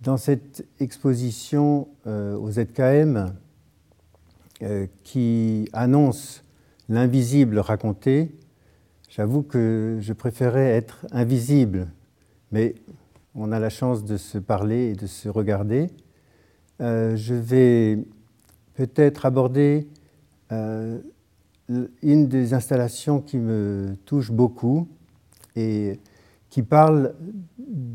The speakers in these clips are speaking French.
Dans cette exposition euh, au ZKM euh, qui annonce l'invisible raconté, j'avoue que je préférais être invisible, mais on a la chance de se parler et de se regarder. Euh, je vais peut-être aborder une des installations qui me touche beaucoup et qui parle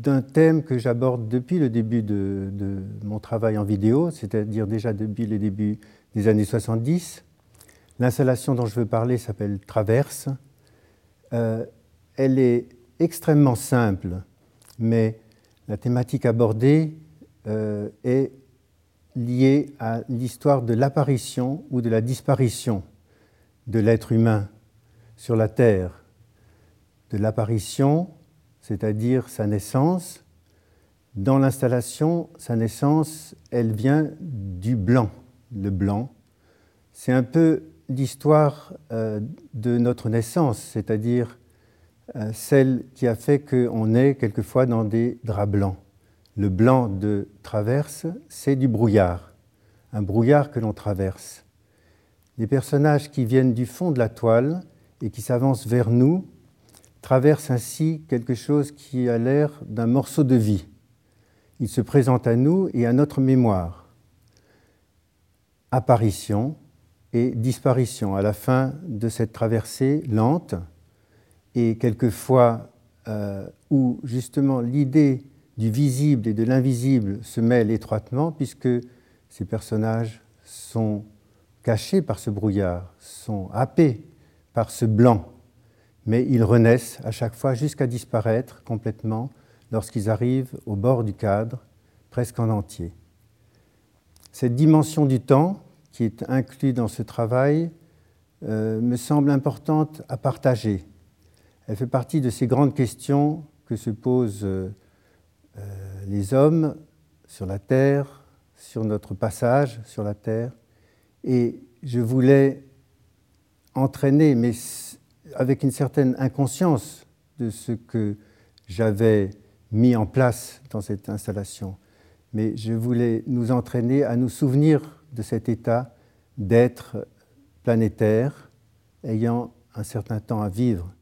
d'un thème que j'aborde depuis le début de, mon travail en vidéo, c'est-à-dire déjà depuis le début des années 70. L'installation dont je veux parler s'appelle Traverse. Euh, elle est extrêmement simple, mais la thématique abordée euh, est liée à l'histoire de l'apparition ou de la disparition de l'être humain sur la Terre, de l'apparition c'est-à-dire sa naissance. Dans l'installation, sa naissance, elle vient du blanc. Le blanc, c'est un peu l'histoire euh, de notre naissance, c'est-à-dire euh, celle qui a fait qu'on est quelquefois dans des draps blancs. Le blanc de traverse, c'est du brouillard, un brouillard que l'on traverse. Les personnages qui viennent du fond de la toile et qui s'avancent vers nous traverse ainsi quelque chose qui a l'air d'un morceau de vie. Il se présente à nous et à notre mémoire. Apparition et disparition à la fin de cette traversée lente et quelquefois euh, où justement l'idée du visible et de l'invisible se mêle étroitement puisque ces personnages sont cachés par ce brouillard, sont happés par ce blanc mais ils renaissent à chaque fois jusqu'à disparaître complètement lorsqu'ils arrivent au bord du cadre, presque en entier. Cette dimension du temps qui est inclue dans ce travail euh, me semble importante à partager. Elle fait partie de ces grandes questions que se posent euh, les hommes sur la Terre, sur notre passage sur la Terre. Et je voulais entraîner, mais avec une certaine inconscience de ce que j'avais mis en place dans cette installation. Mais je voulais nous entraîner à nous souvenir de cet état d'être planétaire, ayant un certain temps à vivre